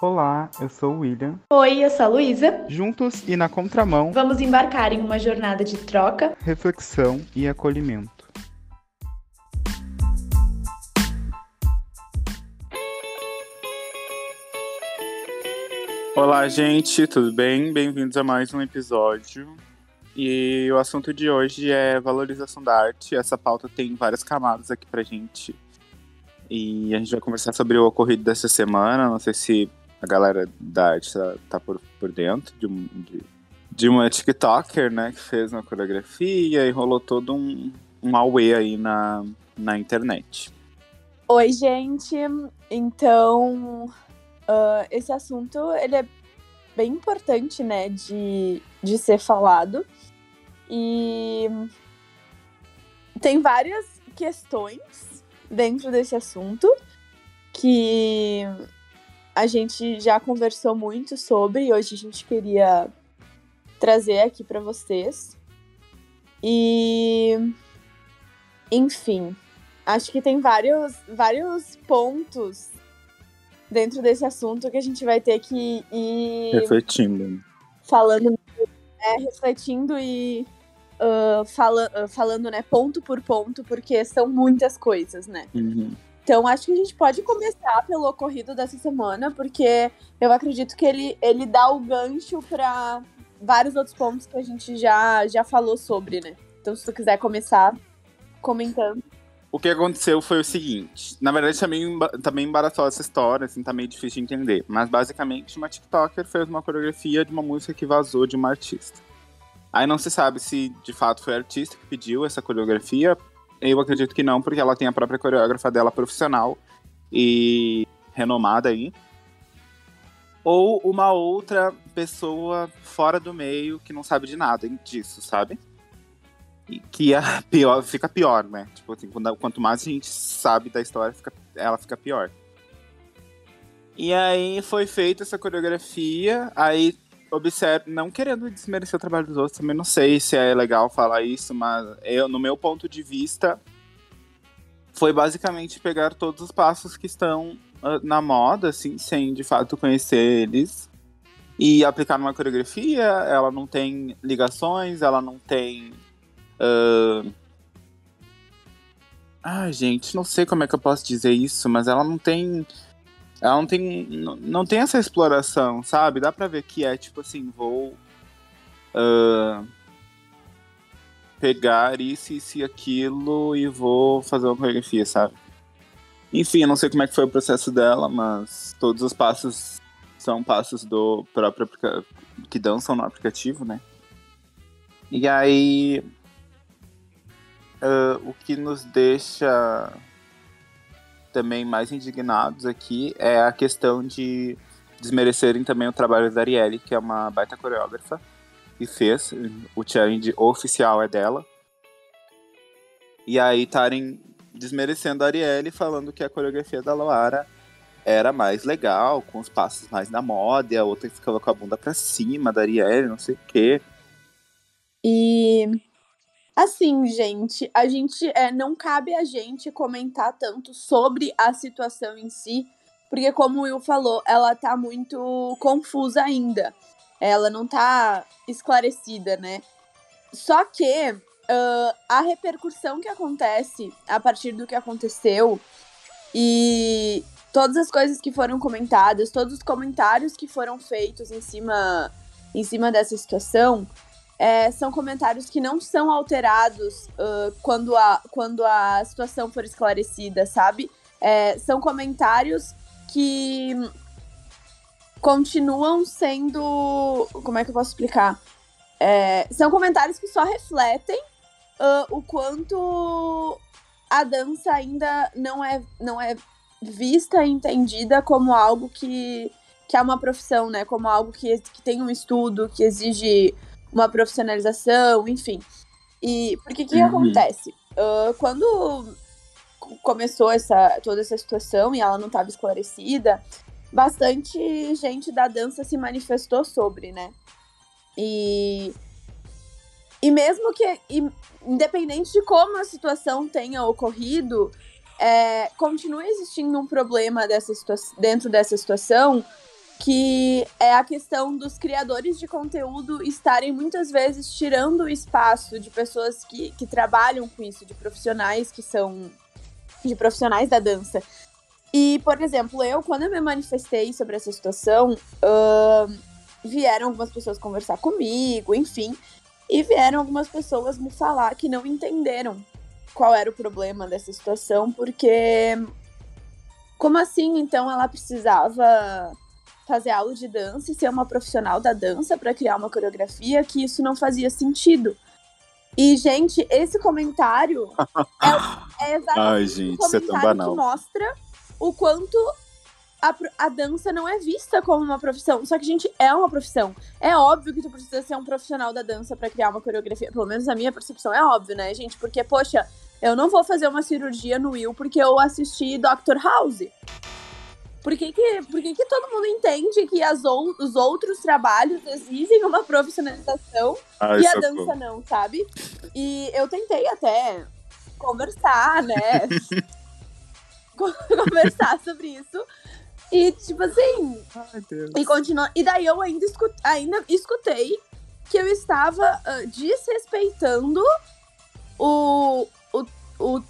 Olá, eu sou o William. Oi, eu sou a Luísa. Juntos e na contramão, Vamos embarcar em uma jornada de troca. reflexão e acolhimento. Olá, gente, tudo bem? Bem-vindos a mais um episódio. E o assunto de hoje é valorização da arte. Essa pauta tem várias camadas aqui pra gente. E a gente vai conversar sobre o ocorrido dessa semana. Não sei se a galera da arte tá, tá por, por dentro de, de, de uma TikToker, né, que fez uma coreografia e rolou todo um, um auê aí na, na internet. Oi, gente. Então, ah, esse assunto ele é bem importante, né, de, de ser falado. E tem várias questões dentro desse assunto que a gente já conversou muito sobre e hoje a gente queria trazer aqui para vocês. E enfim, acho que tem vários, vários pontos dentro desse assunto que a gente vai ter que ir Refletindo. falando, é, refletindo e ah, fala, ah, falando, né, ponto por ponto, porque são muitas coisas, né? Uhum. Então, acho que a gente pode começar pelo ocorrido dessa semana, porque eu acredito que ele, ele dá o gancho para vários outros pontos que a gente já, já falou sobre, né? Então, se tu quiser começar comentando. O que aconteceu foi o seguinte. Na verdade, tá meio, emba- tá meio embaraçosa essa história, assim, tá meio difícil de entender. Mas basicamente, uma TikToker fez uma coreografia de uma música que vazou de uma artista. Aí não se sabe se de fato foi a artista que pediu essa coreografia. Eu acredito que não, porque ela tem a própria coreógrafa dela profissional e renomada aí. Ou uma outra pessoa fora do meio que não sabe de nada disso, sabe? E que é pior, fica pior, né? Tipo assim, quanto mais a gente sabe da história, fica- ela fica pior. E aí foi feita essa coreografia, aí observe, não querendo desmerecer o trabalho dos outros, também não sei se é legal falar isso, mas eu, no meu ponto de vista, foi basicamente pegar todos os passos que estão ah, na moda, assim, sem de fato conhecer eles, e aplicar numa coreografia. Ela não tem ligações, ela não tem ah, gente, não sei como é que eu posso dizer isso, mas ela não tem. Ela não tem. Não, não tem essa exploração, sabe? Dá pra ver que é tipo assim, vou. ah, pegar isso, isso e aquilo e vou fazer uma coreografia, sabe? Enfim, eu não sei como é que foi o processo dela, mas todos os passos são passos do próprio que dançam no aplicativo, né? E aí ah, o que nos deixa também mais indignados aqui é a questão de desmerecerem também o trabalho da Arielle, que é uma baita coreógrafa, que fez, o challenge oficial é dela. E aí estarem desmerecendo a Arielle, falando que a coreografia da Loara era mais legal, com os passos mais na moda, e a outra ficava com a bunda pra cima da Arielle, não sei o quê. E assim, gente, a gente é, não cabe a gente comentar tanto sobre a situação em si, porque como o Will falou, ela tá muito confusa ainda. Ela não tá esclarecida, né? Só que ah, a repercussão que acontece a partir do que aconteceu e todas as coisas que foram comentadas, todos os comentários que foram feitos em cima, em cima dessa situação, é, são comentários que não são alterados ah, quando, a, quando a situação for esclarecida, sabe? É, são comentários que continuam sendo. Como é que eu posso explicar? É, são comentários que só refletem ah, o quanto a dança ainda não é, não é vista e entendida como algo que, que é uma profissão, né? Como algo que, que tem um estudo, que exige uma profissionalização, enfim. E porque que Uhum. acontece? Ah, quando co- começou essa, toda essa situação e ela não estava esclarecida, bastante gente da dança se manifestou sobre, né? E, e mesmo que, independente de como a situação tenha ocorrido, é, continua existindo um problema dessa dentro dessa situação que é a questão dos criadores de conteúdo estarem muitas vezes tirando o espaço de pessoas que, que trabalham com isso, de profissionais que são de profissionais da dança. E, por exemplo, eu, quando eu me manifestei sobre essa situação, uh, vieram algumas pessoas conversar comigo, enfim, e vieram algumas pessoas me falar que não entenderam qual era o problema dessa situação, porque como assim então ela precisava fazer aula de dança e ser uma profissional da dança para criar uma coreografia que isso não fazia sentido. E, gente, esse comentário é, é exatamente Ai, gente, um é comentário banal. que mostra o quanto a, a dança não é vista como uma profissão. Só que, gente, é uma profissão. É óbvio que tu precisa ser um profissional da dança pra criar uma coreografia. Pelo menos a minha percepção é óbvio, né, gente? Porque, poxa, eu não vou fazer uma cirurgia no Will porque eu assisti Dr. House. Por que, que, por que, que todo mundo entende que as os outros trabalhos exigem uma profissionalização Ai, e a socorro. dança não, sabe? E eu tentei até conversar, né? Con- conversar sobre isso. E, tipo assim, Ai, Deus. e continua. E daí eu ainda, escu- ainda escutei que eu estava ah, desrespeitando o, o, o,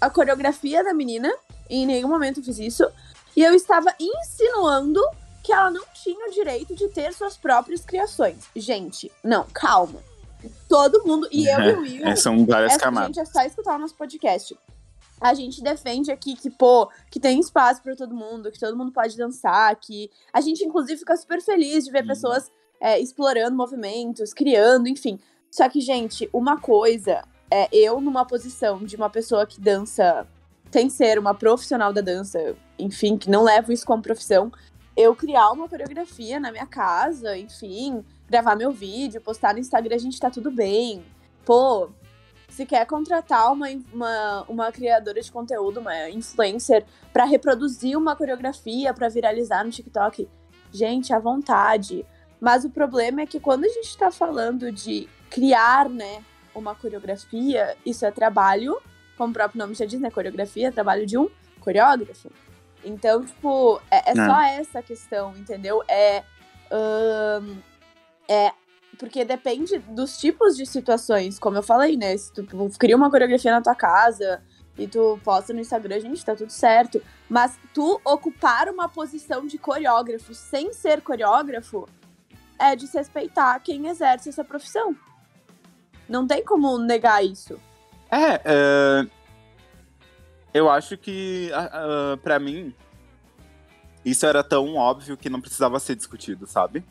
a coreografia da menina. E em nenhum momento eu fiz isso. E eu estava insinuando que ela não tinha o direito de ter suas próprias criações. Gente, não, calma. Todo mundo. E eu e o Will. É, são várias Essa, camadas. gente, é só escutar o nosso podcast. A gente defende aqui que, pô, que tem espaço pra todo mundo, que todo mundo pode dançar, que a gente, inclusive, fica super feliz de ver Sim. pessoas é, explorando movimentos, criando, enfim. Só que, gente, uma coisa é eu numa posição de uma pessoa que dança sem ser uma profissional da dança, enfim, que não levo isso como profissão, eu criar uma coreografia na minha casa, enfim, gravar meu vídeo, postar no Instagram, a gente tá tudo bem. Pô, se quer contratar uma, uma, uma criadora de conteúdo, uma influencer, pra reproduzir uma coreografia, pra viralizar no TikTok, gente, à vontade. Mas o problema é que quando a gente tá falando de criar, né, uma coreografia, isso é trabalho, como o próprio nome já diz, né, coreografia, é trabalho de um coreógrafo. Então, tipo, é, é É. só essa questão, entendeu? É, é porque depende dos tipos de situações, como eu falei, né? Se tu cria uma coreografia na tua casa e tu posta no Instagram, gente, tá tudo certo. Mas tu ocupar uma posição de coreógrafo sem ser coreógrafo é desrespeitar quem exerce essa profissão. Não tem como negar isso. É, é, eu acho que, ah, ah, pra mim, isso era tão óbvio que não precisava ser discutido, sabe?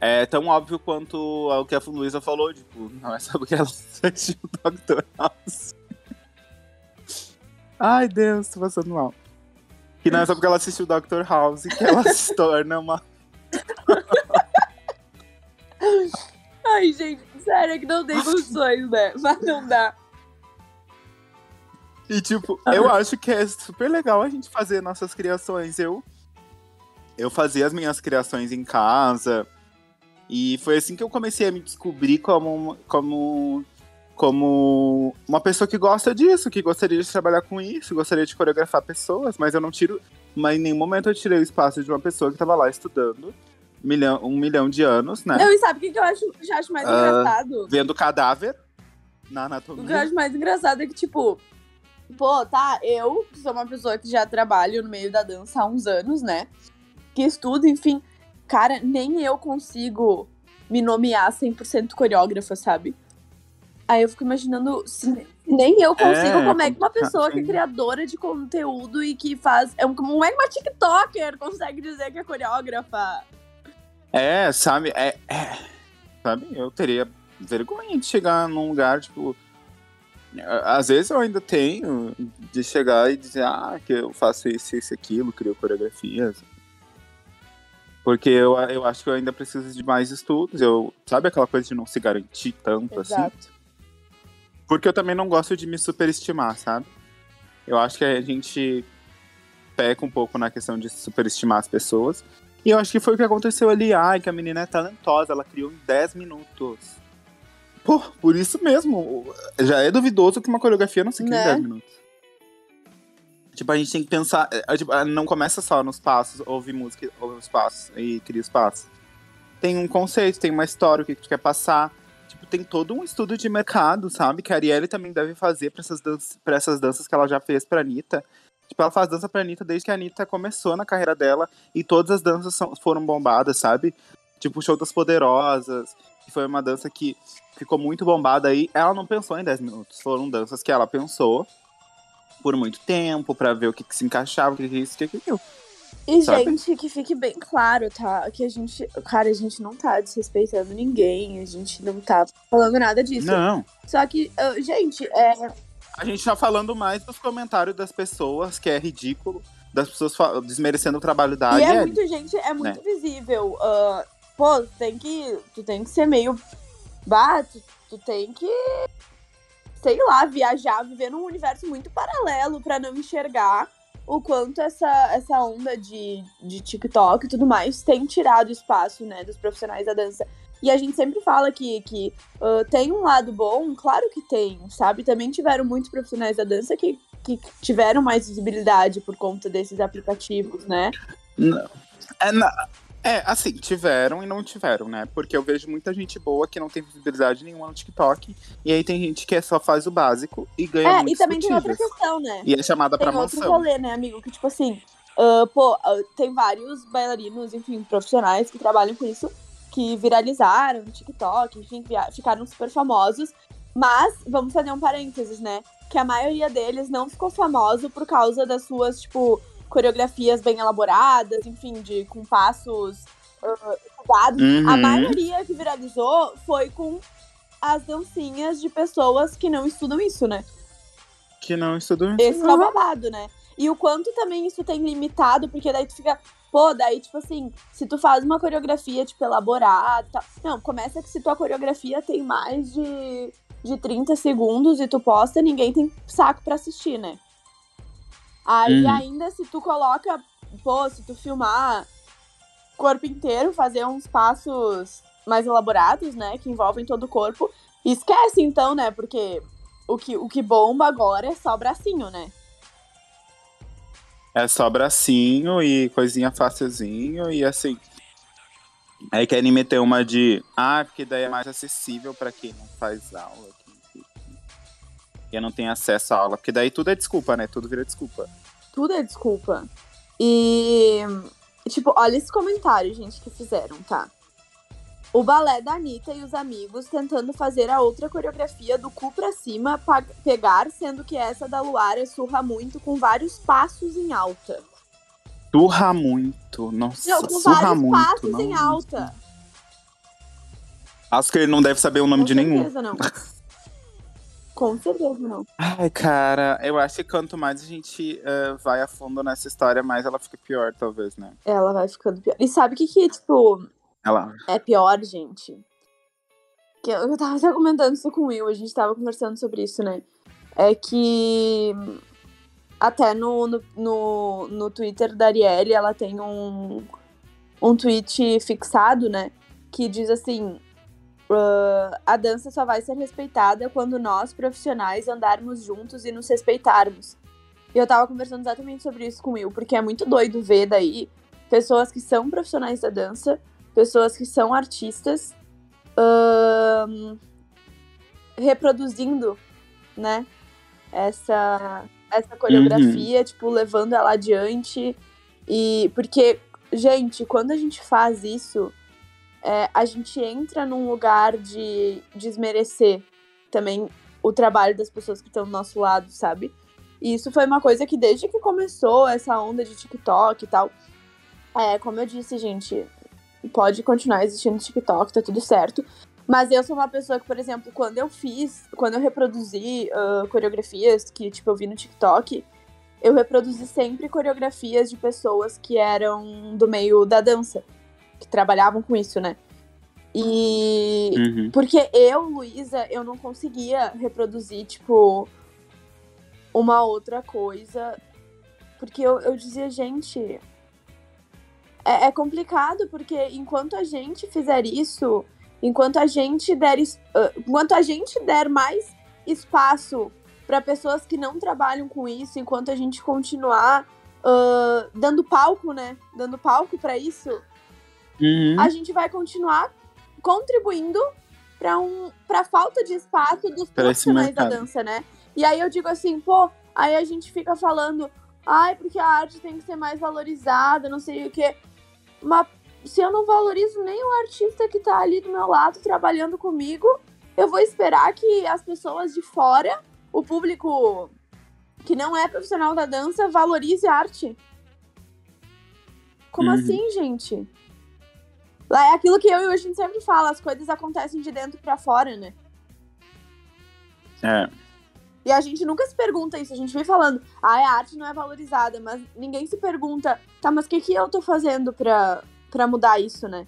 É tão óbvio quanto o que a Luísa falou, tipo, não é só porque ela assistiu o Dr. House. Ai, Deus, tô passando mal. Que não é só porque ela assistiu o Dr. House que ela se torna uma. Ai, gente, sério é que não tem condições, né? Mas não dá. E, tipo, eu acho que é super legal a gente fazer nossas criações. Eu, eu fazia as minhas criações em casa. E foi assim que eu comecei a me descobrir como, como, como uma pessoa que gosta disso, que gostaria de trabalhar com isso, gostaria de coreografar pessoas, mas eu não tiro. Mas em nenhum momento eu tirei o espaço de uma pessoa que estava lá estudando milhão, um milhão de anos, né? Não, e sabe o que que eu acho, já acho mais Ah, engraçado? Vendo cadáver na O que eu anatomia. acho mais engraçado é que, tipo, pô, tá, eu que sou uma pessoa que já trabalho no meio da dança há uns anos, né? Que estudo, enfim. Cara, nem eu consigo me nomear 100% coreógrafa, sabe? Aí eu fico imaginando, se nem eu consigo, É, como é que uma pessoa que é criadora de conteúdo e que faz. É um, como é que uma TikToker consegue dizer que é coreógrafa? É, sabe? É, é, sabe? Eu teria vergonha de chegar num lugar, tipo. Às vezes eu ainda tenho de chegar e dizer, ah, que eu faço isso, isso, aquilo, crio coreografias. Porque eu, eu acho que eu ainda preciso de mais estudos. Eu, sabe aquela coisa de não se garantir tanto assim? Exato. Porque eu também não gosto de me superestimar, sabe? Eu acho que a gente peca um pouco na questão de superestimar as pessoas. E eu acho que foi o que aconteceu ali. Ai, que a menina é talentosa, ela criou em 10 minutos. Pô, por isso mesmo. Já é duvidoso que uma coreografia não se crie Né? em 10 minutos. Tipo, a gente tem que pensar. é, tipo, é, não começa só nos passos, ouvir música, ouvir os passos e cria os passos. Tem um conceito, tem uma história, o que que tu quer passar. Tipo, tem todo um estudo de mercado, sabe? Que a Arielle também deve fazer pra essas, danças, pra essas danças que ela já fez pra Anitta. Tipo, ela faz dança pra Anitta desde que a Anitta começou na carreira dela e todas as danças são- foram bombadas, sabe? Tipo, o Show das Poderosas, que foi uma dança que ficou muito bombada aí. Ela não pensou em 10 minutos, foram danças que ela pensou por muito tempo pra ver o que, que se encaixava, o que que isso, o que que aquilo. E, Sabe? gente, que fique bem claro, tá? Que a gente. Cara, a gente não tá desrespeitando ninguém, a gente não tá falando nada disso. Não. Só que, gente, é, A gente tá falando mais dos comentários das pessoas, que é ridículo, das pessoas desmerecendo o trabalho da e é Arielle. muito, gente, é muito visível. ah, pô, tem que. Tu tem que ser meio. Bah, tu, tu tem que. Sei lá, viajar, viver num universo muito paralelo pra não enxergar o quanto essa, essa onda de, de TikTok e tudo mais tem tirado espaço, né, dos profissionais da dança. E a gente sempre fala que, que ah, tem um lado bom, claro que tem, sabe? Também tiveram muitos profissionais da dança que, que tiveram mais visibilidade por conta desses aplicativos, né? Não. É, na- é, assim, tiveram e não tiveram, né? Porque eu vejo muita gente boa que não tem visibilidade nenhuma no TikTok. E aí tem gente que só faz o básico e ganha É, e muitos também tem outra questão, né? E é chamada Tem pra outro mansão. rolê, né, amigo? Que, tipo assim, ah, pô, ah, tem vários bailarinos, enfim, profissionais que trabalham com isso, que viralizaram no TikTok, enfim, ficaram super famosos. Mas, vamos fazer um parênteses, né? Que a maioria deles não ficou famoso por causa das suas, tipo, coreografias bem elaboradas, enfim, de, com passos ah, estudados. A Uhum. maioria que viralizou foi com as dancinhas de pessoas que não estudam isso, né? Que não estudam Esse isso. é o babado, né? E o quanto também isso tem limitado, porque daí tu fica, pô, daí, tipo assim, se tu faz uma coreografia, tipo, elaborada tal. Não, começa que se tua coreografia tem mais de, de 30 segundos e tu posta, ninguém tem saco pra assistir, né? Aí Uhum. ainda se tu coloca, pô, se tu filmar corpo inteiro, fazer uns passos mais elaborados, né? Que envolvem todo o corpo. Esquece, então, né? Porque o que, o que bomba agora é só bracinho, né? É só bracinho e coisinha facilzinho e assim. Aí querem meter uma de. Ah, porque daí é mais acessível pra quem não faz aula. Quem não tem acesso à aula. Porque daí tudo é desculpa, né? Tudo vira desculpa. Tudo é desculpa. E, tipo, olha esse comentário, gente, que fizeram, tá? O balé da Anitta e os amigos tentando fazer a outra coreografia do cu pra cima, pa- pegar, sendo que essa da Luara surra muito com vários passos em alta. Surra muito. Nossa, Não, com surra vários muito. passos em não. alta. Acho que ele não deve saber o nome Com de nenhum. certeza não. Com certeza não. Ai, cara, eu acho que quanto mais a gente eh, vai a fundo nessa história, mais ela fica pior, talvez, né? Ela vai ficando pior. E sabe o que que, tipo, Ela. é pior, gente? Que eu, eu tava até comentando isso com o Will, a gente tava conversando sobre isso, né? É que até no, no, no, no Twitter da Arielle, ela tem um, um tweet fixado, né? Que diz assim: "Ah, a dança só vai ser respeitada quando nós, profissionais, andarmos juntos e nos respeitarmos. E eu tava conversando exatamente sobre isso com o Will, porque é muito doido ver daí pessoas que são profissionais da dança pessoas que são artistas ahn, reproduzindo, né, essa, essa coreografia, tipo, levando ela adiante. E porque, gente, quando a gente faz isso, é, a gente entra num lugar de desmerecer também o trabalho das pessoas que estão do nosso lado, sabe? E isso foi uma coisa que desde que começou essa onda de TikTok e tal, é, como eu disse, gente, pode continuar existindo TikTok, tá tudo certo. Mas eu sou uma pessoa que, por exemplo, quando eu fiz, quando eu reproduzi ah, coreografias que, tipo, eu vi no TikTok, eu reproduzi sempre coreografias de pessoas que eram do meio da dança, que trabalhavam com isso, né? E. Uhum. Porque eu, Luísa, eu não conseguia reproduzir, tipo, uma outra coisa. Porque eu, eu dizia, gente. É, é complicado, porque enquanto a gente fizer isso, enquanto a gente der. ah, enquanto a gente der mais espaço para pessoas que não trabalham com isso, enquanto a gente continuar uh, dando palco, né? Dando palco para isso, Uhum. a gente vai continuar contribuindo para um, pra falta de espaço dos profissionais da dança, né? E aí eu digo assim, pô, aí a gente fica falando, ai, porque a arte tem que ser mais valorizada, não sei o quê. Mas se eu não valorizo nem o artista que tá ali do meu lado trabalhando comigo, eu vou esperar que as pessoas de fora, o público que não é profissional da dança, valorize a arte. Como Uhum. assim, gente? Lá é aquilo que eu e o gente sempre fala, as coisas acontecem de dentro pra fora, né? É. E a gente nunca se pergunta isso, a gente vem falando, ah, a arte não é valorizada, mas ninguém se pergunta, tá, mas o que, que eu tô fazendo pra, pra mudar isso, né?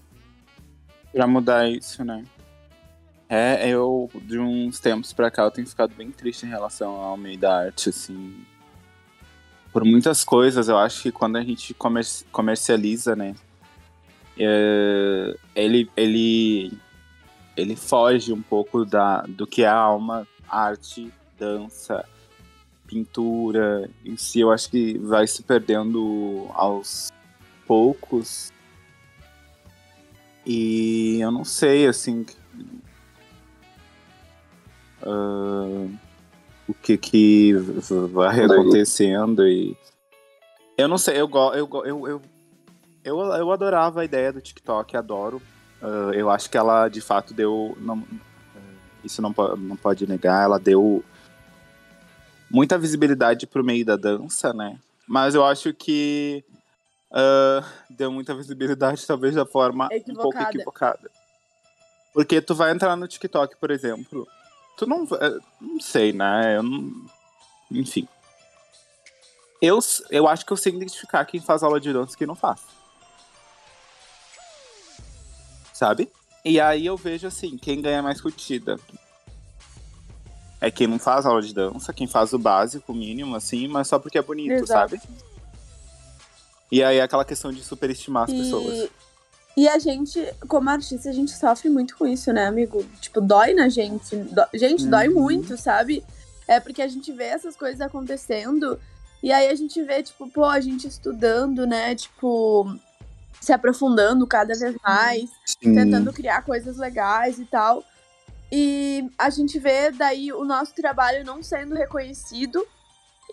Pra mudar isso, né? É, eu, de uns tempos pra cá, eu tenho ficado bem triste em relação ao meio da arte, assim. Por muitas coisas, eu acho que quando a gente comer- comercializa, né? É, ele, ele, ele foge um pouco da, do que é a alma, arte, dança, pintura em si. Eu acho que vai se perdendo aos poucos. E eu não sei, assim. ah, o que que vai acontecendo e. Eu não sei, eu, go- eu, eu, eu, eu, eu adorava a ideia do TikTok, adoro. Ah, eu acho que ela de fato deu. Não, ah, isso não, não pode negar, ela deu muita visibilidade pro meio da dança, né? Mas eu acho que ah, deu muita visibilidade, talvez da forma um pouco Equivocada. Porque tu vai entrar no TikTok, por exemplo, tu não. eh, Não sei, né? Eu não, enfim. Eu, eu acho que eu sei identificar quem faz aula de dança e quem não faz. Sabe? E aí eu vejo assim, quem ganha mais curtida. É quem não faz aula de dança, quem faz o básico, o mínimo, assim, mas só porque é bonito, Exato. sabe? E aí é aquela questão de superestimar as pessoas. E, e a gente, como artista, a gente sofre muito com isso, né, amigo? Tipo, dói na gente. Dó- gente, dói Uhum. muito, sabe? É porque a gente vê essas coisas acontecendo e aí a gente vê, tipo, pô, a gente estudando, né? Tipo, se aprofundando cada vez mais, Sim. tentando criar coisas legais e tal. E a gente vê daí o nosso trabalho não sendo reconhecido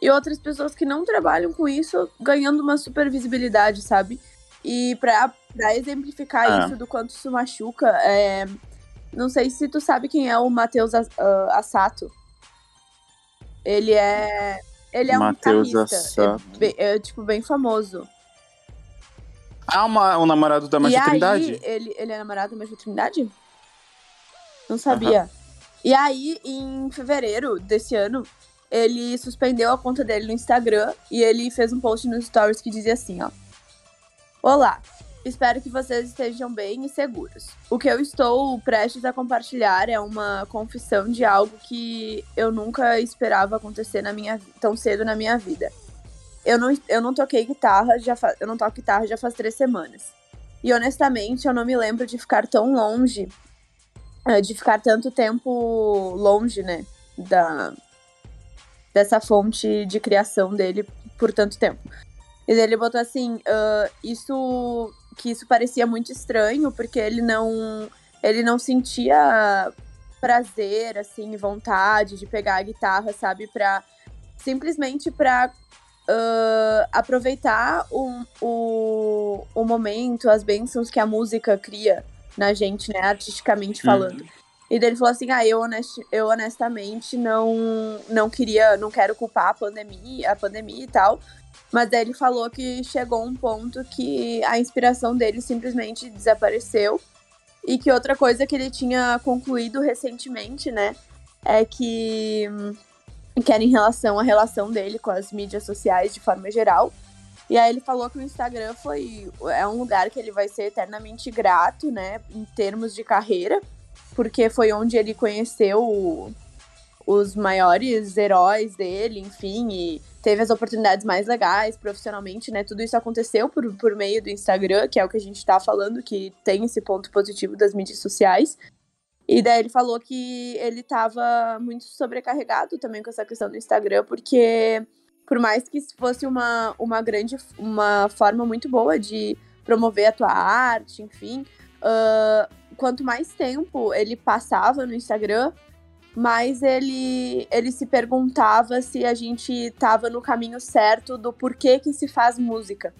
e outras pessoas que não trabalham com isso ganhando uma super visibilidade, sabe? E pra, pra exemplificar Ah. isso do quanto isso machuca, é, não sei se tu sabe quem é o Matheus ah, Assato. Ele é. Ele é Matheus um guitarrista. Assato. É, é, tipo, bem famoso. Ah, uma, o namorado da aí, Trindade? ele, ele é namorado da Magia Trindade? Não sabia. E aí, em fevereiro desse ano, ele suspendeu a conta dele no Instagram e ele fez um post nos stories que dizia assim, ó. Olá, espero que vocês estejam bem e seguros. O que eu estou prestes a compartilhar é uma confissão de algo que eu nunca esperava acontecer na minha tão cedo na minha vida. Eu não, eu não toquei guitarra, já fa- eu não toco guitarra já faz três semanas. E honestamente, eu não me lembro de ficar tão longe, eh, de ficar tanto tempo longe, né, da dessa fonte de criação dele por tanto tempo. E ele botou assim, ah, isso que isso parecia muito estranho porque ele não ele não sentia prazer assim, vontade de pegar a guitarra, sabe, para simplesmente para aproveitar o, o, o momento, as bênçãos que a música cria na gente, né, artisticamente falando. E daí ele falou assim: ah, eu, honesti eu honestamente não, não queria, não quero culpar a pandemia, a pandemia e tal. Mas daí ele falou que chegou um ponto que a inspiração dele simplesmente desapareceu. E que outra coisa que ele tinha concluído recentemente, né? É que, que era em relação à relação dele com as mídias sociais de forma geral. E aí ele falou que o Instagram foi é um lugar que ele vai ser eternamente grato, né? Em termos de carreira porque foi onde ele conheceu o- os maiores heróis dele, enfim, e teve as oportunidades mais legais profissionalmente, né? Tudo isso aconteceu por, por meio do Instagram, que é o que a gente tá falando, que tem esse ponto positivo das mídias sociais. E daí ele falou que ele tava muito sobrecarregado também com essa questão do Instagram, porque por mais que fosse uma, uma grande, uma forma muito boa de promover a tua arte, enfim, uh, quanto mais tempo ele passava no Instagram, mais ele, ele se perguntava se a gente estava no caminho certo do porquê que se faz música.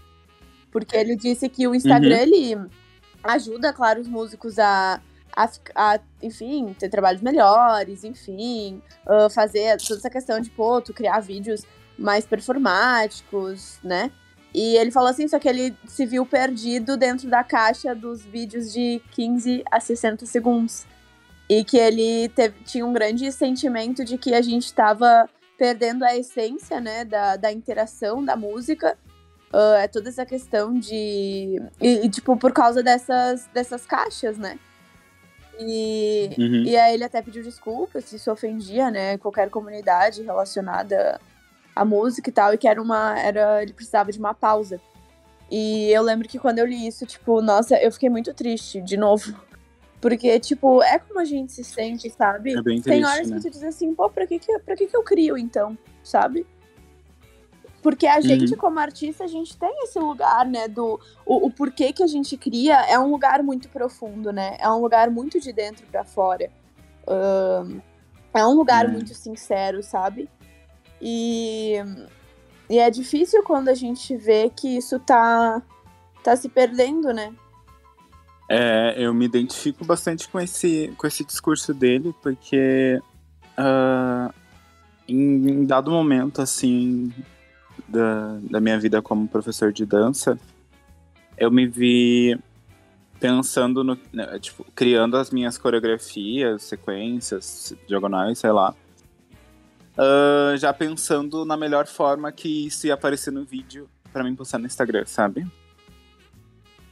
Porque ele disse que o Instagram, uhum. ele ajuda, claro, os músicos a, a, a, enfim, ter trabalhos melhores, enfim, uh, fazer toda essa questão de, pô, tu criar vídeos mais performáticos, né? E ele falou assim, só que ele se viu perdido dentro da caixa dos vídeos de 15 a 60 segundos. E que ele teve, tinha um grande sentimento de que a gente estava perdendo a essência, né, da, da interação da música. Uh, é toda essa questão de... E, e, tipo, por causa dessas, dessas caixas, né? E, uhum. e aí ele até pediu desculpas se isso ofendia, né, qualquer comunidade relacionada a música e tal, e que era uma. Era, ele precisava de uma pausa. E eu lembro que quando eu li isso, tipo, nossa, eu fiquei muito triste, de novo. Porque, tipo, é como a gente se sente, sabe? É bem triste, Tem horas né? que tu diz assim, pô, pra que que, pra que que eu crio, então? Sabe? Porque a gente, uhum. como artista, a gente tem esse lugar, né? Do o, o, porquê que a gente cria é um lugar muito profundo, né? É um lugar muito de dentro para fora. Um, é um lugar uhum. muito sincero, sabe? E, e é difícil quando a gente vê que isso tá, tá se perdendo, né? É, eu me identifico bastante com esse, com esse discurso dele, porque uh, em, em, dado momento, assim, da, da minha vida como professor de dança, eu me vi pensando no, né, tipo, criando as minhas coreografias, sequências, diagonais, sei lá, uh, já pensando na melhor forma que isso ia aparecer no vídeo para mim postar no Instagram, sabe?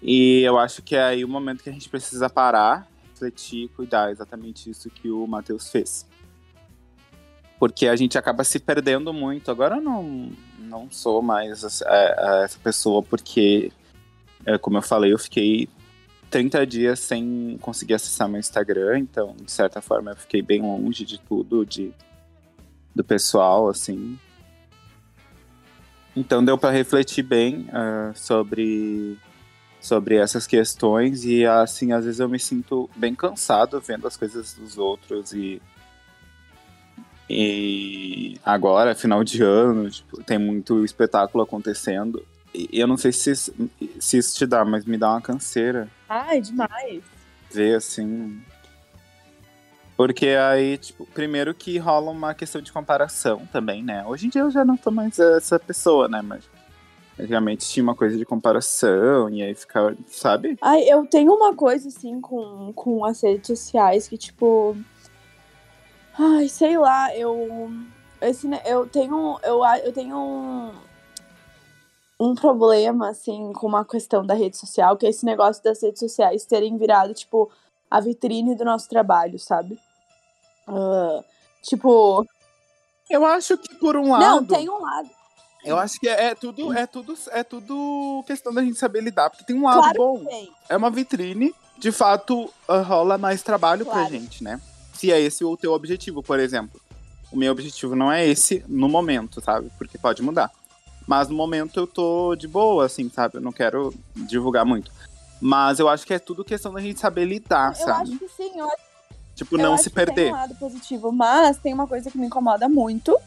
E eu acho que é aí o momento que a gente precisa parar, refletir cuidar. Exatamente isso que o Matheus fez. Porque a gente acaba se perdendo muito. Agora não, não sou mais essa, é, essa pessoa, porque, é, como eu falei, eu fiquei 30 dias sem conseguir acessar meu Instagram. Então, de certa forma, eu fiquei bem longe de tudo, de do pessoal, assim. Então deu para refletir bem uh, sobre sobre essas questões e assim às vezes eu me sinto bem cansado vendo as coisas dos outros e e agora final de ano tipo, tem muito espetáculo acontecendo e eu não sei se, se isso te dá mas me dá uma canseira ai demais ver assim porque aí, tipo, primeiro que rola uma questão de comparação também, né? Hoje em dia eu já não tô mais essa pessoa, né? Mas antigamente tinha uma coisa de comparação e aí ficava, sabe? Ai, eu tenho uma coisa assim com, com as redes sociais que, tipo. Ai, sei lá, eu. Esse, eu tenho. Eu, eu tenho um, um problema, assim, com uma questão da rede social, que é esse negócio das redes sociais terem virado, tipo, a vitrine do nosso trabalho, sabe? Uh, tipo. Eu acho que por um lado. Não, tem um lado. Eu acho que é, é, tudo, é tudo, é tudo questão da gente saber lidar, porque tem um lado claro bom. Tem. É uma vitrine, de fato, uh, rola mais trabalho claro. pra gente, né? Se é esse o teu objetivo, por exemplo. O meu objetivo não é esse no momento, sabe? Porque pode mudar. Mas no momento eu tô de boa, assim, sabe? Eu não quero divulgar muito. Mas eu acho que é tudo questão da gente saber lidar, eu sabe? Eu acho que sim, eu acho Tipo, não se perder. tem um lado positivo, mas tem uma coisa que me incomoda muito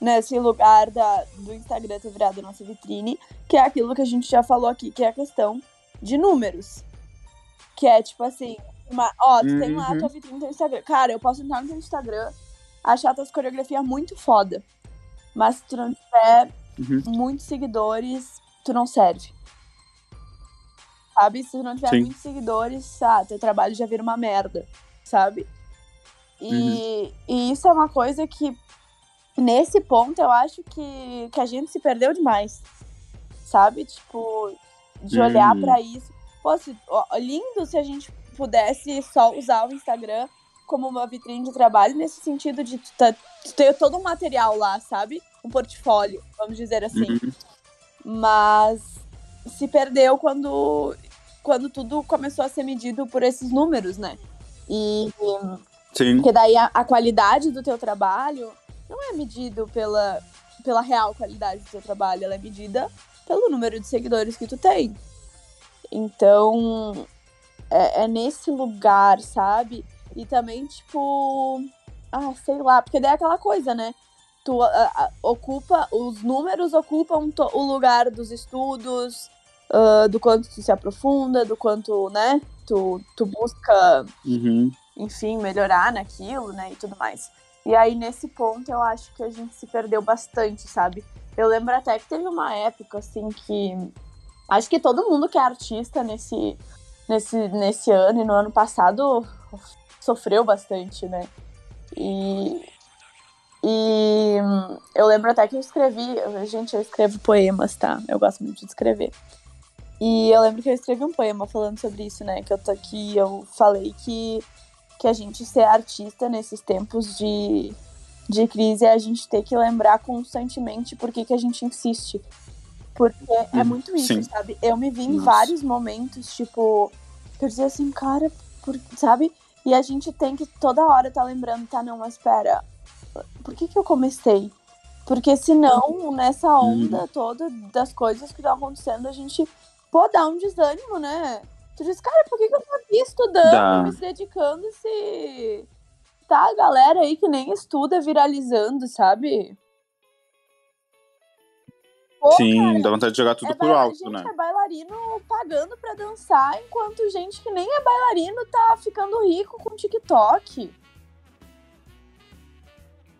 nesse lugar da, do Instagram ter virado nossa vitrine, que é aquilo que a gente já falou aqui, que é a questão de números. Que é tipo assim, uma, ó, tu uhum. tem lá a tua uhum. vitrine no teu Instagram. Cara, eu posso entrar no teu Instagram, achar tuas coreografias muito foda. Mas se tu não tiver uhum. muitos seguidores, tu não serve. Sabe? Se tu não tiver Sim. muitos seguidores, ah, teu trabalho já vira uma merda, sabe? E, uhum. e isso é uma coisa que, nesse ponto, eu acho que, que a gente se perdeu demais. Sabe? Tipo, de olhar uhum. para isso. Pô, se, ó, lindo se a gente pudesse só usar o Instagram como uma vitrine de trabalho, nesse sentido de ter todo um material lá, sabe? Um portfólio, vamos dizer assim. Uhum. Mas se perdeu quando, quando tudo começou a ser medido por esses números, né? E Sim. porque daí a, a qualidade do teu trabalho não é medido pela, pela real qualidade do teu trabalho, ela é medida pelo número de seguidores que tu tem. Então, é, é nesse lugar, sabe? E também, tipo, ah, sei lá, porque daí é aquela coisa, né? Tu a- a- ocupa, os números ocupam to- o lugar dos estudos, ah, do quanto tu se aprofunda, do quanto, né? Tu, tu busca Uhum. enfim, melhorar naquilo, né, e tudo mais. E aí, nesse ponto, eu acho que a gente se perdeu bastante, sabe? Eu lembro até que teve uma época, assim, que... Acho que todo mundo que é artista nesse, nesse, nesse ano e no ano passado sofreu bastante, né? E... E eu lembro até que eu escrevi... Gente, eu escrevo poemas, tá? Eu gosto muito de escrever. E eu lembro que eu escrevi um poema falando sobre isso, né? Que eu tô aqui, eu falei que que a gente ser artista nesses tempos de, de crise é a gente ter que lembrar constantemente por que, que a gente insiste. Porque é Uhum, muito isso, sim. sabe? Eu me vi em Nossa. vários momentos, tipo, que eu dizia assim, cara, por, sabe? E a gente tem que toda hora tá lembrando, tá, não, mas espera, por que que eu comecei? Porque senão, nessa onda toda das coisas que estão acontecendo, a gente, pô, dá um desânimo, né? Tu diz, cara, por que, que eu tô aqui estudando, Dá. me dedicando se tá a galera aí que nem estuda viralizando, sabe? Pô, Sim, cara, dá vontade de jogar tudo é baila- alto, gente né? é bailarino pagando pra dançar, enquanto gente que nem é bailarino tá ficando rico com TikTok.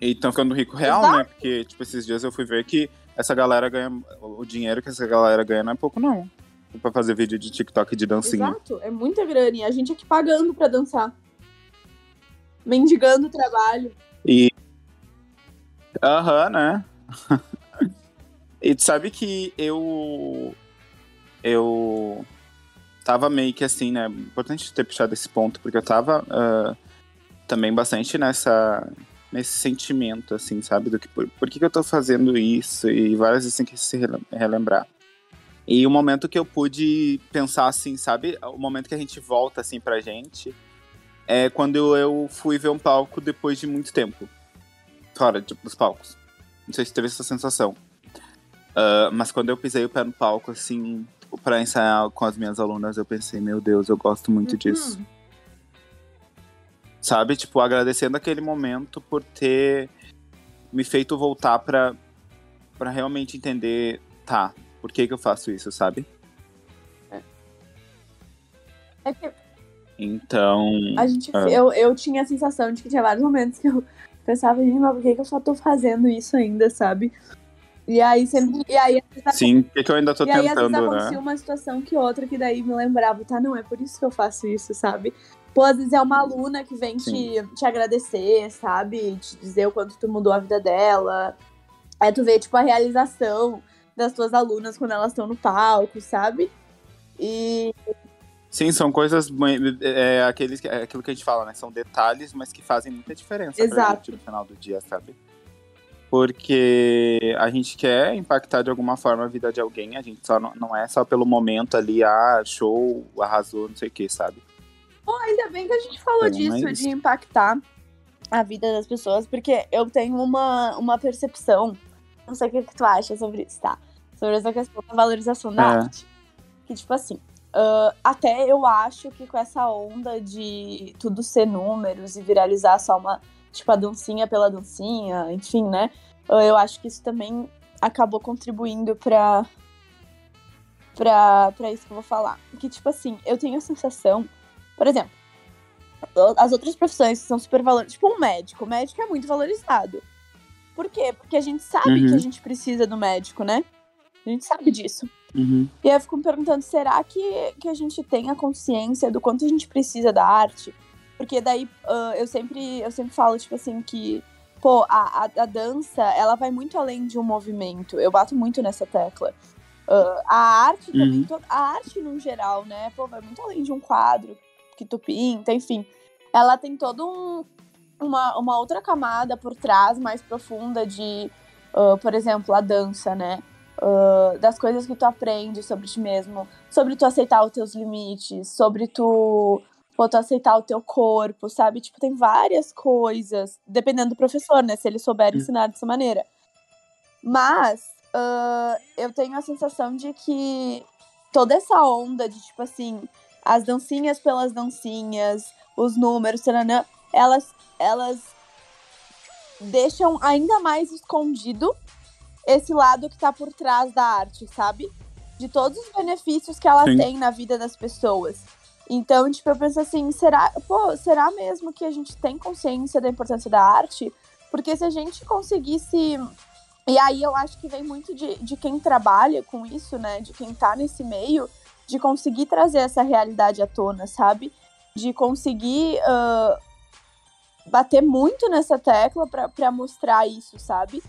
E estão ficando rico real, Exato. né? Porque, tipo, esses dias eu fui ver que essa galera ganha. O dinheiro que essa galera ganha não é pouco, não. Pra fazer vídeo de TikTok de dancinha. Exato, é muita grana. E a gente aqui pagando pra dançar. Mendigando o trabalho. E. Aham, né? e tu sabe que eu. Eu. Tava meio que assim, né? Importante ter puxado esse ponto, porque eu tava ah, também bastante nessa. Nesse sentimento, assim, sabe? Do que, por, por que, que eu tô fazendo isso? E várias vezes tem que se relem- relembrar. E o momento que eu pude pensar assim, sabe? O momento que a gente volta, assim, pra gente é quando eu fui ver um palco depois de muito tempo. Fora tipo, dos palcos. Não sei se teve essa sensação. Ah, mas quando eu pisei o pé no palco, assim, pra ensaiar com as minhas alunas, eu pensei, meu Deus, eu gosto muito disso. Uhum. Sabe? Tipo, agradecendo aquele momento por ter me feito voltar pra, pra realmente entender, tá, por que que eu faço isso, sabe? É que Então. a gente, É. eu, eu tinha a sensação de que tinha vários momentos que eu pensava, gente, mas por que, que eu só tô fazendo isso ainda, sabe? E aí sempre. E aí, Sim, o que, que eu ainda tô e aí, às vezes tentando, acontecia né? uma situação que outra que daí me lembrava, tá? Não, é por isso que eu faço isso, sabe? Pô, às vezes é uma aluna que vem te, te agradecer, sabe? Te dizer o quanto tu mudou a vida dela. Aí tu vê, tipo, a realização das tuas alunas quando elas estão no palco, sabe? E Sim, são coisas. mui- É, aqueles, é aquilo que a gente fala, né? São detalhes, mas que fazem muita diferença pra Exato. gente no final do dia, sabe? Porque a gente quer impactar de alguma forma a vida de alguém, a gente só não, não é só pelo momento ali, ah, show, arrasou, não sei o que, sabe? Pô, ainda bem que a gente falou É, disso, mas- de impactar a vida das pessoas, porque eu tenho uma, uma percepção, não sei o que, que tu acha sobre isso, tá? Sobre essa questão da valorização da É. arte. Que, tipo assim, ah, até eu acho que com essa onda de tudo ser números e viralizar só uma, tipo, a dancinha pela dancinha, enfim, né? Ah, eu acho que isso também acabou contribuindo pra, pra, pra isso que eu vou falar. Que, tipo assim, eu tenho a sensação por exemplo, as outras profissões que são super valorizadas, tipo um médico, o médico é muito valorizado. Por quê? Porque a gente sabe Uhum. que a gente precisa do médico, né? A gente sabe disso. Uhum. E aí eu fico me perguntando, será que, que a gente tem a consciência do quanto a gente precisa da arte? Porque daí ah, eu, sempre, eu sempre falo, tipo assim, que, pô, a, a, a dança, ela vai muito além de um movimento. Eu bato muito nessa tecla. Ah, a arte também, Uhum. a arte no geral, né? Pô, vai muito além de um quadro que tu pinta, enfim. Ela tem todo um, uma, uma outra camada por trás, mais profunda de, ah, por exemplo, a dança, né? Ah, das coisas que tu aprende sobre ti mesmo, sobre tu aceitar os teus limites, sobre tu Pô, tu aceitar o teu corpo, sabe? Tipo, tem várias coisas, dependendo do professor, né? Se ele souber ensinar dessa maneira. Mas ah, eu tenho a sensação de que toda essa onda de, tipo assim, as dancinhas pelas dancinhas, os números, taranã, elas, elas deixam ainda mais escondido esse lado que tá por trás da arte, sabe? De todos os benefícios que ela Sim. tem na vida das pessoas. Então, tipo, eu penso assim, será, pô, será mesmo que a gente tem consciência da importância da arte? Porque se a gente conseguisse. E aí eu acho que vem muito de, de quem trabalha com isso, né? De quem tá nesse meio, de conseguir trazer essa realidade à tona, sabe? De conseguir ah, bater muito nessa tecla pra mostrar isso, sabe?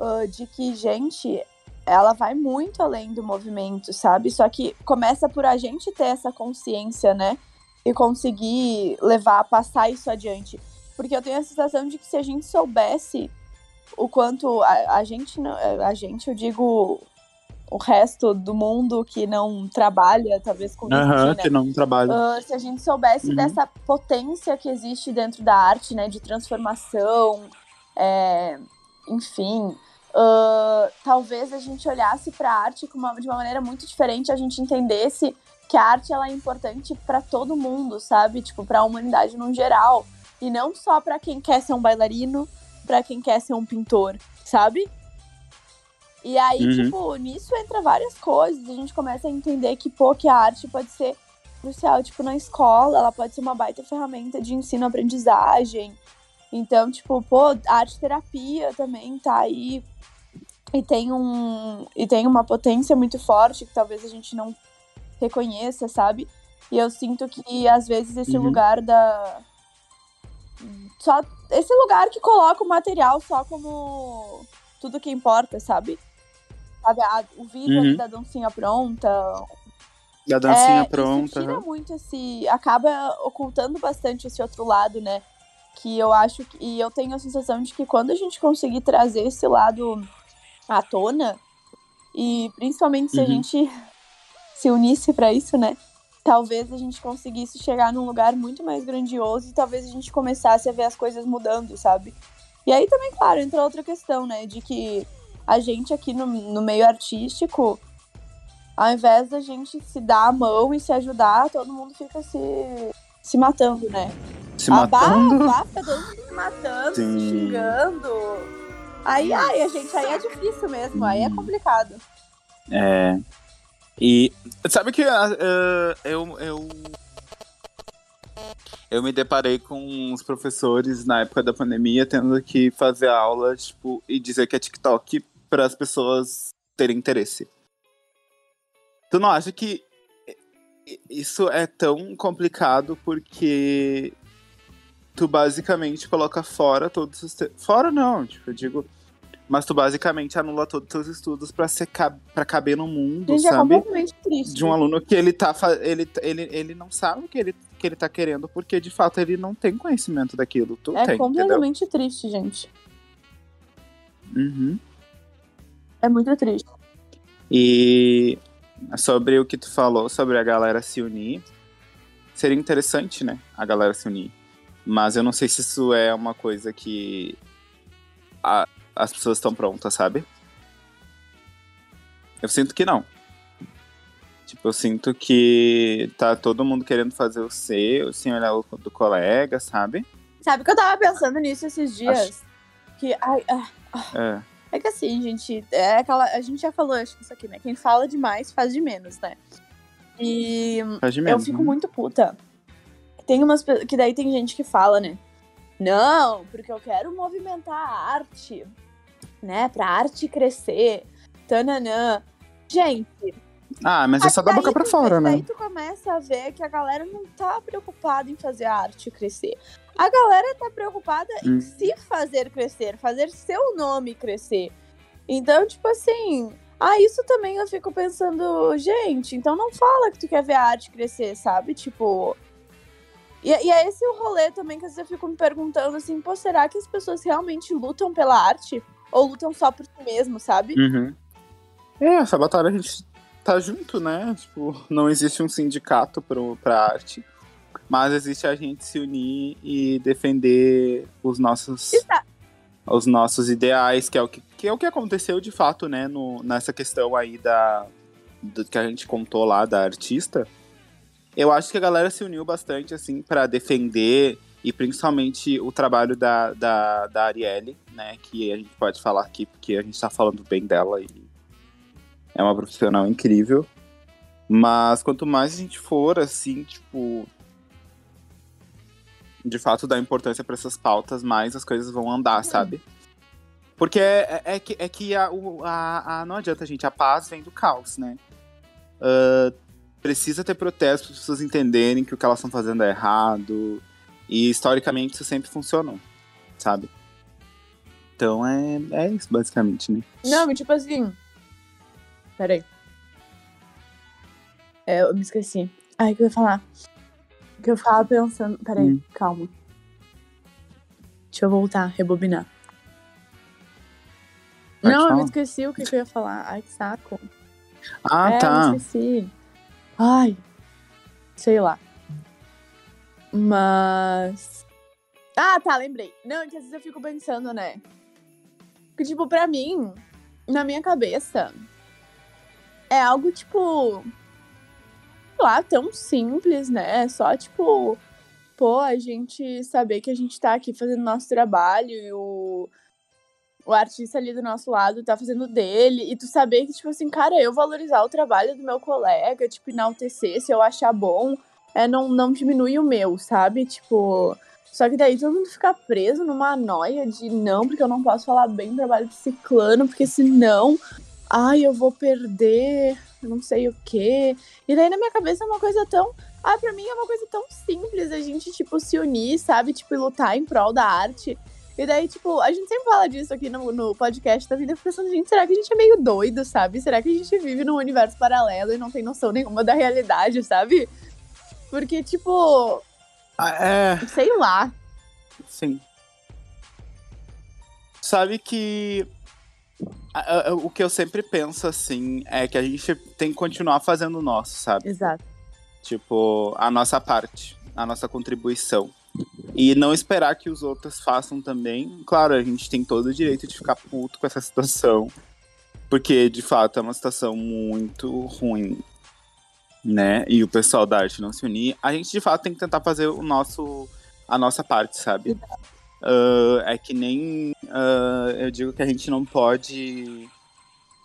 Ah, de que, gente, ela vai muito além do movimento, sabe? Só que começa por a gente ter essa consciência, né? E conseguir levar, passar isso adiante. Porque eu tenho a sensação de que se a gente soubesse o quanto a, a gente, não- a gente, eu digo o resto do mundo que não trabalha, talvez com isso, Aham, né? que não trabalha. Ah, se a gente soubesse Uhum. dessa potência que existe dentro da arte, né, de transformação, é, enfim, ah, talvez a gente olhasse para a arte uma- de uma maneira muito diferente, a gente entendesse que a arte ela é importante para todo mundo, sabe? Tipo, para a humanidade no geral, e não só para quem quer ser um bailarino, para quem quer ser um pintor, sabe? E aí, Uhum. tipo, nisso entra várias coisas. A gente começa a entender que, pô, que a arte pode ser crucial, tipo, na escola, ela pode ser uma baita ferramenta de ensino-aprendizagem. Então, tipo, pô, arte terapia também tá aí. E tem um. E tem uma potência muito forte que talvez a gente não reconheça, sabe? E eu sinto que às vezes esse Uhum. lugar da. Só. Esse lugar que coloca o material só como tudo que importa, sabe? Sabe, a- o vídeo ali Uhum. da dancinha pronta, Da dancinha é, pronta. Isso tira aham. muito esse. acaba ocultando bastante esse outro lado, né? Que eu acho que. E eu tenho a sensação de que quando a gente conseguir trazer esse lado à tona, e principalmente se a Uhum. gente se unisse pra isso, né? Talvez a gente conseguisse chegar num lugar muito mais grandioso e talvez a gente começasse a ver as coisas mudando, sabe? E aí também, claro, entra outra questão, né? De que a gente aqui no, no meio artístico, ao invés da gente se dar a mão e se ajudar, todo mundo fica se, se matando, né? Se matando. Todo mundo se matando, se Sim. xingando. Aí, ai, a gente, aí é difícil mesmo, aí é complicado. É. E sabe que ah, eu, eu. Eu me deparei com os professores na época da pandemia tendo que fazer aula, tipo, e dizer que é TikTok para as pessoas terem interesse. Tu não acha que isso é tão complicado porque tu basicamente coloca fora todos os. Te... Fora não, tipo, eu digo. Mas tu basicamente anula todos os teus estudos pra, ser cab... pra caber no mundo, Gente, é sabe? completamente triste. de um aluno que ele tá fa- ele, ele, ele não sabe o que ele, que ele tá querendo, porque de fato ele não tem conhecimento daquilo. Tu É tem, entendeu? completamente triste, gente. Uhum. É muito triste. E sobre o que tu falou sobre a galera se unir, seria interessante, né? A galera se unir. Mas eu não sei se isso é uma coisa que a- as pessoas estão prontas, sabe? Eu sinto que não. Tipo, eu sinto que tá todo mundo querendo fazer o seu, sem olhar o do colega, sabe? Sabe que eu tava pensando nisso esses dias? Que, ai, ah, É. é que assim, gente, é aquela. A gente já falou acho que isso aqui, né? Quem fala demais faz de menos, né? E Faz de eu menos, fico né? muito puta. Tem umas. Que daí tem gente que fala, né? Não, porque eu quero movimentar a arte, né? Pra arte crescer. Tananã. Gente, Ah, mas é só da boca pra tu- fora, né? Daí tu começa a ver que a galera não tá preocupada em fazer a arte crescer. A galera tá preocupada Hum. em se fazer crescer, fazer seu nome crescer. Então, tipo assim, ah, isso também eu fico pensando, gente, então não fala que tu quer ver a arte crescer, sabe? Tipo. E, e é esse o rolê também que às vezes eu fico me perguntando assim, pô, será que as pessoas realmente lutam pela arte? Ou lutam só por si mesmo, sabe? Uhum. É, essa batalha a gente tá junto, né? Tipo, não existe um sindicato pro, pra arte. Mas existe a gente se unir e defender os nossos, Está- os nossos ideais, que é o que, que é o que aconteceu de fato, né, no, nessa questão aí da do que a gente contou lá da artista. Eu acho que a galera se uniu bastante assim para defender e principalmente o trabalho da, da, da Arielle, né, que a gente pode falar aqui porque a gente tá falando bem dela e é uma profissional incrível. Mas quanto mais a gente for, assim, tipo. De fato, dar importância para essas pautas, mais as coisas vão andar, sabe? Porque é, é que, é que a, a, a- não adianta, gente. A paz vem do caos, né? Ah, precisa ter protesto para as pessoas entenderem que o que elas estão fazendo é errado. E historicamente isso sempre funcionou, sabe? Então é, é isso, basicamente, né? Não, tipo assim. Peraí. É, eu me esqueci. Ai, o que eu ia falar? O que eu ficava pensando. Peraí, Hum. calma. Deixa eu voltar, rebobinar. Pode não, eu falar. me esqueci o que, que eu ia falar. Ai, que saco. Ah, é, tá. eu me esqueci. Ai. Sei lá. Mas. Ah, tá, lembrei. Não, é que às vezes eu fico pensando, né? Porque, tipo, pra mim, na minha cabeça, é algo, tipo. Sei lá, tão simples, né? Só, tipo. Pô, a gente saber que a gente tá aqui fazendo nosso trabalho e o o artista ali do nosso lado tá fazendo dele, e tu saber que, tipo assim, cara, eu valorizar o trabalho do meu colega, tipo, enaltecer, se eu achar bom, é, não, não diminui o meu, sabe? Tipo. Só que daí todo mundo fica preso numa noia de não, porque eu não posso falar bem do trabalho de ciclano, porque senão, ai, eu vou perder, não sei o quê. E daí na minha cabeça é uma coisa tão. Ah, pra mim é uma coisa tão simples a gente, tipo, se unir, sabe? Tipo, lutar em prol da arte. E daí, tipo, a gente sempre fala disso aqui no, no podcast da vida. Pensando, gente, será que a gente é meio doido, sabe? Será que a gente vive num universo paralelo e não tem noção nenhuma da realidade, sabe? Porque, tipo, Ah, é, sei lá. sim. Sabe que o que eu sempre penso assim é que a gente tem que continuar fazendo o nosso, sabe? Exato. Tipo, a nossa parte, a nossa contribuição. E não esperar que os outros façam também. Claro, a gente tem todo o direito de ficar puto com essa situação. Porque, de fato, é uma situação muito ruim. Né? E o pessoal da arte não se unir. A gente, de fato, tem que tentar fazer o nosso, a nossa parte, sabe? Ah, é que nem ah, eu digo que a gente não pode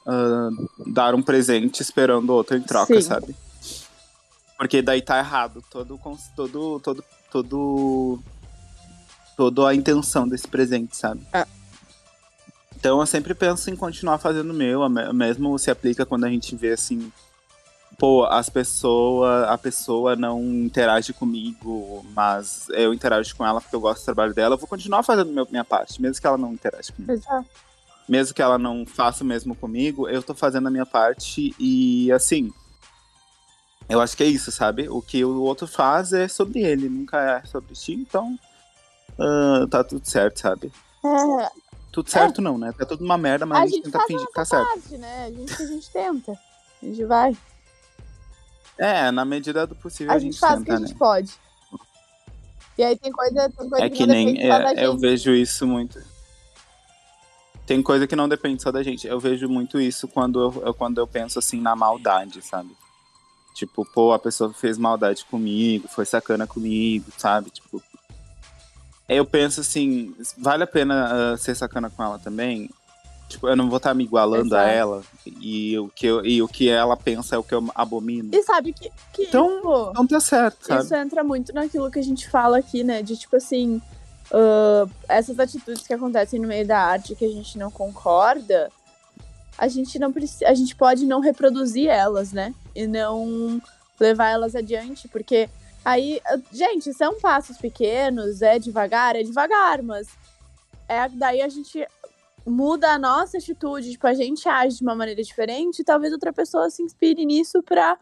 ah, dar um presente esperando outro em troca, Sim. sabe? Porque daí tá errado todo, todo, todo, todo, toda a intenção desse presente, sabe? É. Então eu sempre penso em continuar fazendo o meu, mesmo se aplica quando a gente vê assim, pô, as pessoas, a pessoa não interage comigo, mas eu interajo com ela porque eu gosto do trabalho dela, eu vou continuar fazendo meu- minha parte, mesmo que ela não interage comigo. Exato. Mesmo que ela não faça o mesmo comigo, eu tô fazendo a minha parte e assim, eu acho que é isso, sabe? O que o outro faz é sobre ele, nunca é sobre ti, então ah, tá tudo certo, sabe? É, Tudo certo não, né? Tá tudo uma merda, mas a, a gente, tenta fingir que tá nossa certo. parte, né? A gente, a gente tenta. A gente vai. É, na medida do possível A, a, gente, gente, faz o tenta, que a né? gente pode. E aí tem coisa, tem coisa É que, que não nem é, eu vejo isso muito. Tem coisa que não depende só da gente. Eu vejo muito isso quando eu, eu- quando eu penso assim na maldade, sabe? Tipo, pô, a pessoa fez maldade comigo, foi sacana comigo, sabe? Tipo. Eu penso assim, vale a pena ah, ser sacana com ela também? Tipo, eu não vou estar me igualando a Exato. ela e o, que eu, e o que ela pensa é o que eu abomino. E sabe que, que Então, tipo, Não tá certo, sabe? Isso entra muito naquilo que a gente fala aqui, né? De tipo assim, ah, essas atitudes que acontecem no meio da arte que a gente não concorda, a gente não a gente pode não reproduzir elas, né? E não levar elas adiante, porque aí, gente, são passos pequenos, é devagar, é devagar, mas é daí a gente muda a nossa atitude, tipo, a gente age de uma maneira diferente, talvez outra pessoa se inspire nisso pra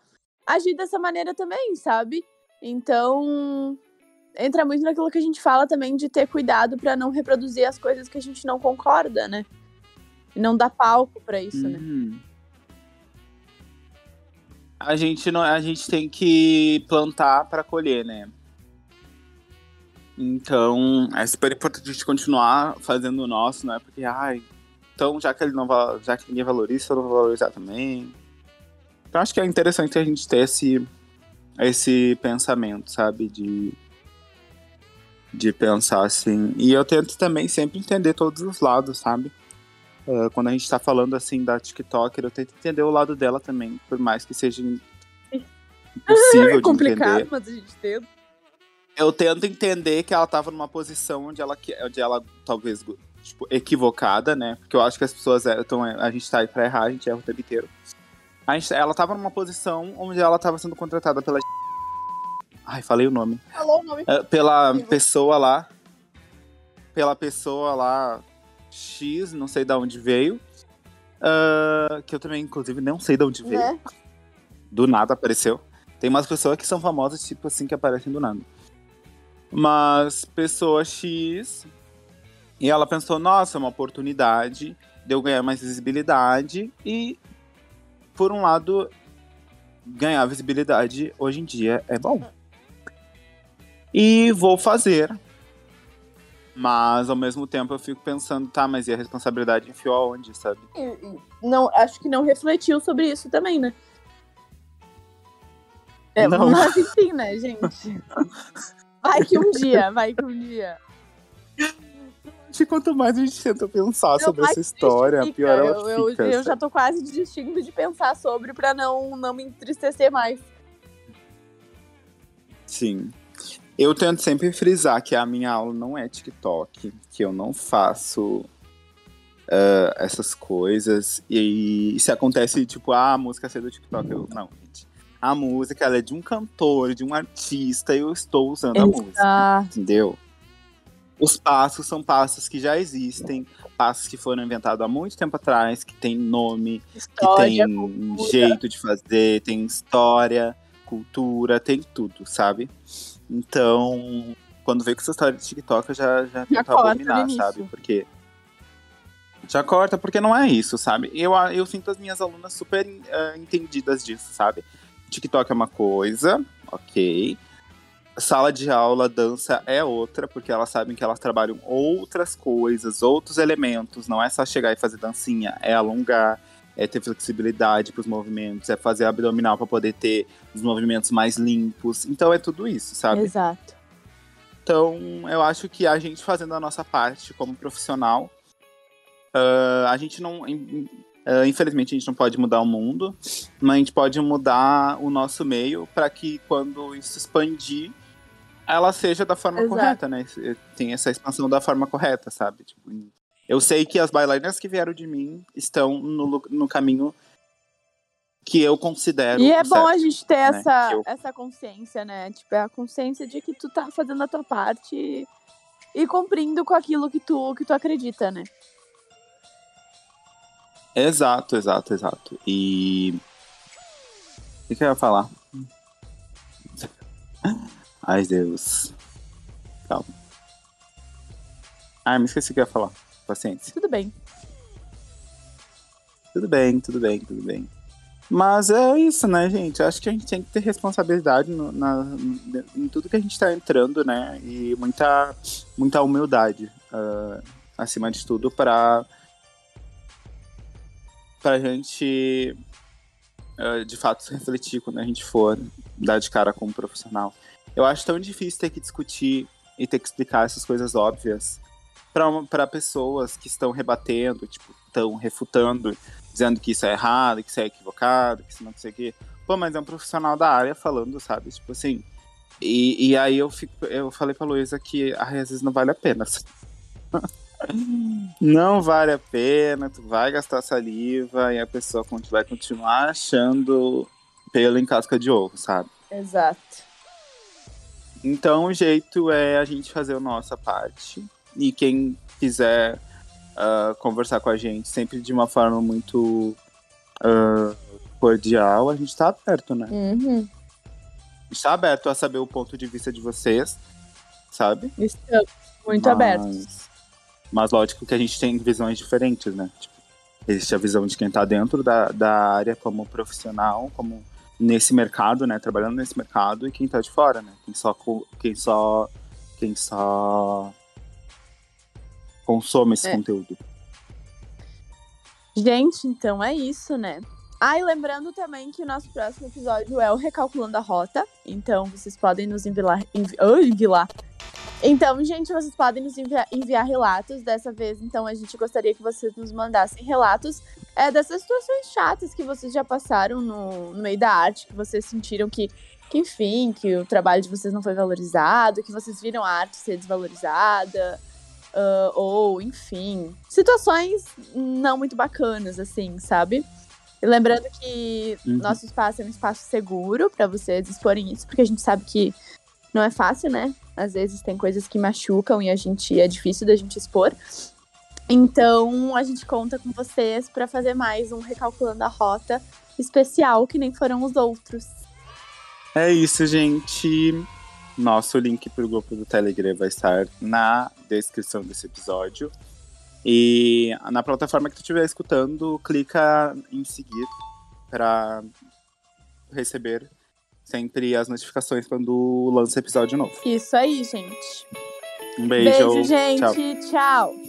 agir dessa maneira também, sabe? Então, entra muito naquilo que a gente fala também de ter cuidado pra não reproduzir as coisas que a gente não concorda, né? E não dar palco pra isso, né? Uhum. A gente não, a gente tem que plantar para colher, né? Então, é super importante a gente continuar fazendo o nosso, não é porque, ai, então já que ele não já que ninguém valoriza, eu não vou valorizar também. Então acho que é interessante a gente ter esse, esse pensamento, sabe? De, de pensar assim. E eu tento também sempre entender todos os lados, sabe? Uh, quando a gente tá falando assim da TikToker, eu tento entender o lado dela também, por mais que seja impossível é complicado, entender. mas a gente tenta. Eu tento entender que ela tava numa posição onde ela, onde ela talvez tipo, equivocada, né? Porque eu acho que as pessoas estão. A gente tá aí pra errar, a gente erra o tempo inteiro. A gente, ela tava numa posição onde ela tava sendo contratada pela. Ai, falei o nome. Falou o nome. Uh, pela pessoa lá. Pela pessoa lá. X, não sei de onde veio. Uh, que eu também, inclusive, não sei de onde veio. Né? Do nada apareceu. Tem umas pessoas que são famosas, tipo assim, que aparecem do nada. Mas pessoa X e ela pensou, nossa, é uma oportunidade de eu ganhar mais visibilidade e, por um lado, ganhar visibilidade hoje em dia é bom. E vou fazer. Mas ao mesmo tempo eu fico pensando, tá, mas e a responsabilidade enfiou aonde, sabe? Não, acho que não refletiu sobre isso também, né? É, Não. Mas enfim, né, gente? Vai que um dia, vai que um dia. Que quanto mais a gente tenta pensar Não, sobre essa história, justifica. pior ela eu, eu, fica. eu já sabe? tô quase desistindo de pensar sobre pra não, não me entristecer mais. Sim. Eu tento sempre frisar que a minha aula não é TikTok, que eu não faço ah, essas coisas. E, se acontece, tipo, ah, a música ser do TikTok, eu não, gente. A música ela é de um cantor, de um artista, e eu estou usando a música. Entendeu? Os passos são passos que já existem, passos que foram inventados há muito tempo atrás, que tem nome, que história, tem cultura. jeito de fazer, tem história, cultura, tem tudo, sabe? Então, quando veio com essa história de TikTok, eu já, já tento corta abominar, sabe? Porque. Já corta, porque não é isso, sabe? Eu, eu sinto as minhas alunas super eh, entendidas disso, sabe? TikTok é uma coisa, ok. Sala de aula, dança é outra, porque elas sabem que elas trabalham outras coisas, outros elementos. Não é só chegar e fazer dancinha, é alongar, é ter flexibilidade para os movimentos, é fazer abdominal para poder ter os movimentos mais limpos. Então é tudo isso, sabe? Exato. Então, eu acho que a gente fazendo a nossa parte como profissional, ah, a gente não. ah, infelizmente, a gente não pode mudar o mundo, mas a gente pode mudar o nosso meio para que quando isso expandir, ela seja da forma Exato. correta, né? Tem essa expansão da forma correta, sabe? Tipo, eu sei que as bailarinas que vieram de mim estão no, no caminho que eu considero. E é o bom a certo. gente ter né? essa, eu- essa consciência, né? Tipo, é a consciência de que tu tá fazendo a tua parte e, e cumprindo com aquilo que tu, que tu acredita, né? Exato, exato, exato. E. O que, que eu ia falar? Ai, Deus. Calma. Ai, me esqueci o que eu ia falar. Paciência. Tudo bem. Tudo bem, tudo bem, tudo bem. Mas é isso, né, gente? Acho que a gente tem que ter responsabilidade no- na, em tudo que a gente tá entrando, né? E muita, muita humildade, ah, acima de tudo, para pra gente, ah, de fato, se refletir quando a gente for dar de cara como profissional. Eu acho tão difícil ter que discutir e ter que explicar essas coisas óbvias para pessoas que estão rebatendo, tipo, estão refutando dizendo que isso é errado, que isso é equivocado, que isso não sei o quê. Pô, mas é um profissional da área falando, sabe? Tipo assim. E, e aí eu fico, eu falei pra Luísa que às vezes não vale a pena. não vale a pena, tu vai gastar saliva e a pessoa vai continuar achando pelo em casca de ovo, sabe? Exato. Então o jeito é a gente fazer a nossa parte. E quem quiser ah, conversar com a gente sempre de uma forma muito ah, cordial, a gente tá aberto, né? Uhum. A gente tá aberto a saber o ponto de vista de vocês, sabe? Estamos muito Mas- abertos. Mas lógico que a gente tem visões diferentes, né? Tipo, existe a visão de quem tá dentro da, da área como profissional, como nesse mercado, né? Trabalhando nesse mercado, e quem tá de fora, né? Quem só, quem só quem só consome esse É. conteúdo. Gente, então é isso, né? Ah, e lembrando também que o nosso próximo episódio é o Recalculando a Rota. Então, vocês podem nos enviar. Envi... Oh, enviar. Então, gente, vocês podem nos enviar, enviar relatos. Dessa vez, então, a gente gostaria que vocês nos mandassem relatos é, dessas situações chatas que vocês já passaram no, no meio da arte, que vocês sentiram que, que, enfim, que o trabalho de vocês não foi valorizado, que vocês viram a arte ser desvalorizada. Ah, ou, enfim, situações não muito bacanas, assim, sabe? E lembrando que Uhum. nosso espaço é um espaço seguro para vocês exporem isso, porque a gente sabe que não é fácil, né? Às vezes tem coisas que machucam e a gente é difícil da gente expor. Então, a gente conta com vocês para fazer mais um recalculando a rota especial que nem foram os outros. É isso, gente. Nosso link pro grupo do Telegram vai estar na descrição desse episódio. E na plataforma que tu estiver escutando, clica em seguir para receber sempre as notificações quando lança episódio novo. Isso aí, gente. Um beijo. Beijo, gente. Tchau. Tchau.